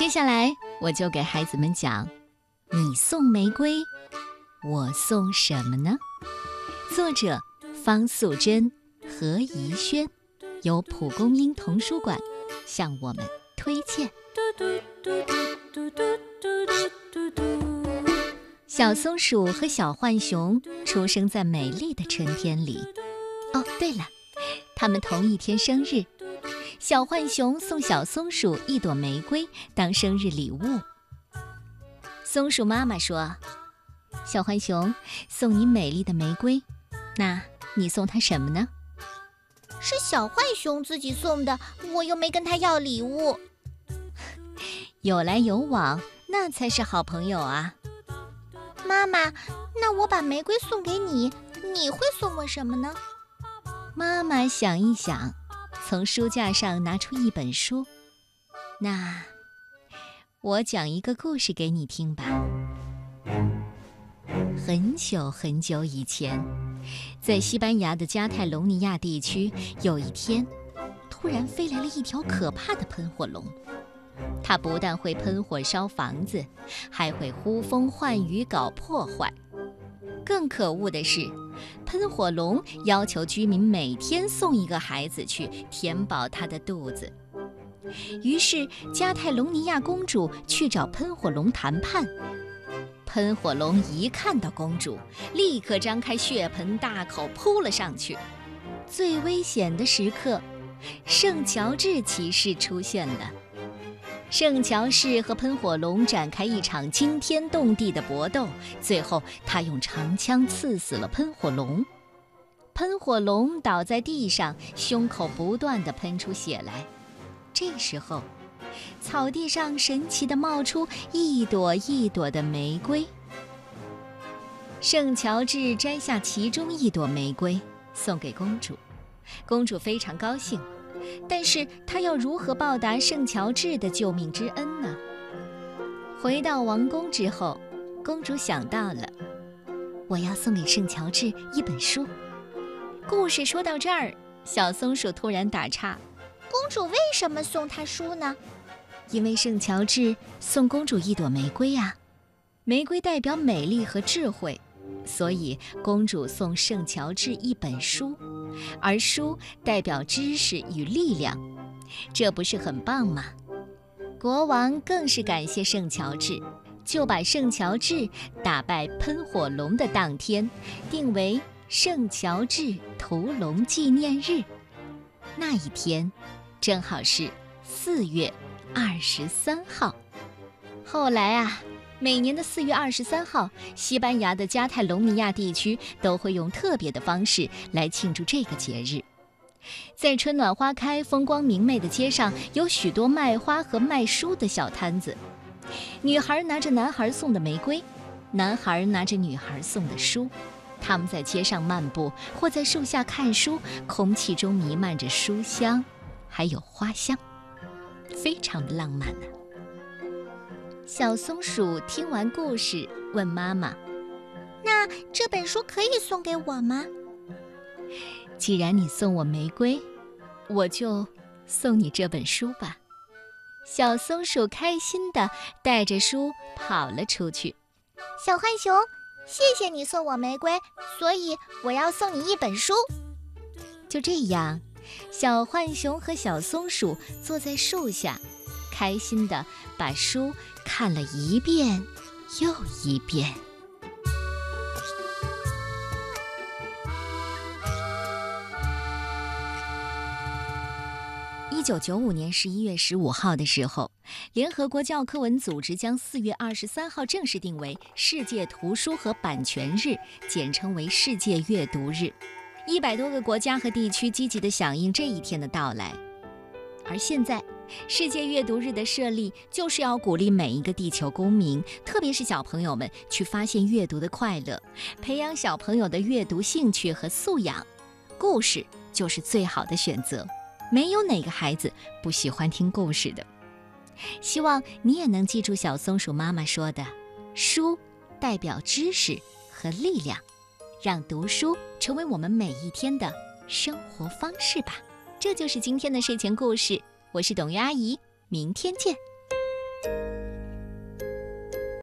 接下来我就给孩子们讲：你送玫瑰，我送什么呢？作者方素珍、何怡轩，由蒲公英童书馆向我们推荐。小松鼠和小浣熊出生在美丽的春天里。哦，对了，他们同一天生日。小浣熊送小松鼠一朵玫瑰当生日礼物。松鼠妈妈说：“小浣熊送你美丽的玫瑰，那你送它什么呢？”是小浣熊自己送的，我又没跟他要礼物。有来有往，那才是好朋友啊。妈妈，那我把玫瑰送给你，你会送我什么呢？妈妈想一想。从书架上拿出一本书，那我讲一个故事给你听吧。很久很久以前，在西班牙的加泰隆尼亚地区，有一天，突然飞来了一条可怕的喷火龙。它不但会喷火烧房子，还会呼风唤雨搞破坏。更可恶的是。喷火龙要求居民每天送一个孩子去填饱他的肚子。于是加泰隆尼亚公主去找喷火龙谈判。喷火龙一看到公主，立刻张开血盆大口扑了上去。最危险的时刻，圣乔治骑士出现了。圣乔治和喷火龙展开一场惊天动地的搏斗，最后他用长枪刺死了喷火龙。喷火龙倒在地上，胸口不断地喷出血来。这时候，草地上神奇地冒出一朵一朵的玫瑰。圣乔治摘下其中一朵玫瑰，送给公主。公主非常高兴。但是他要如何报答圣乔治的救命之恩呢？回到王宫之后，公主想到了，我要送给圣乔治一本书。故事说到这儿，小松鼠突然打岔：“公主为什么送他书呢？”因为圣乔治送公主一朵玫瑰呀，玫瑰代表美丽和智慧。所以，公主送圣乔治一本书，而书代表知识与力量，这不是很棒吗？国王更是感谢圣乔治，就把圣乔治打败喷火龙的当天定为圣乔治屠龙纪念日。那一天，正好是四月二十三号。后来啊。每年的四月二十三号，西班牙的加泰隆尼亚地区都会用特别的方式来庆祝这个节日。在春暖花开、风光明媚的街上，有许多卖花和卖书的小摊子。女孩拿着男孩送的玫瑰，男孩拿着女孩送的书。他们在街上漫步，或在树下看书，空气中弥漫着书香，还有花香，非常的浪漫呢。小松鼠听完故事，问妈妈：“那这本书可以送给我吗？”既然你送我玫瑰，我就送你这本书吧。小松鼠开心地带着书跑了出去。小浣熊，谢谢你送我玫瑰，所以我要送你一本书。就这样，小浣熊和小松鼠坐在树下。开心的把书看了一遍又一遍。一九九五年十一月十五号的时候，联合国教科文组织将四月二十三号正式定为世界图书和版权日，简称为世界阅读日。一百多个国家和地区积极的响应这一天的到来，而现在。世界阅读日的设立，就是要鼓励每一个地球公民，特别是小朋友们，去发现阅读的快乐，培养小朋友的阅读兴趣和素养。故事就是最好的选择，没有哪个孩子不喜欢听故事的。希望你也能记住小松鼠妈妈说的：“书代表知识和力量，让读书成为我们每一天的生活方式吧。”这就是今天的睡前故事。我是董月阿姨，明天见。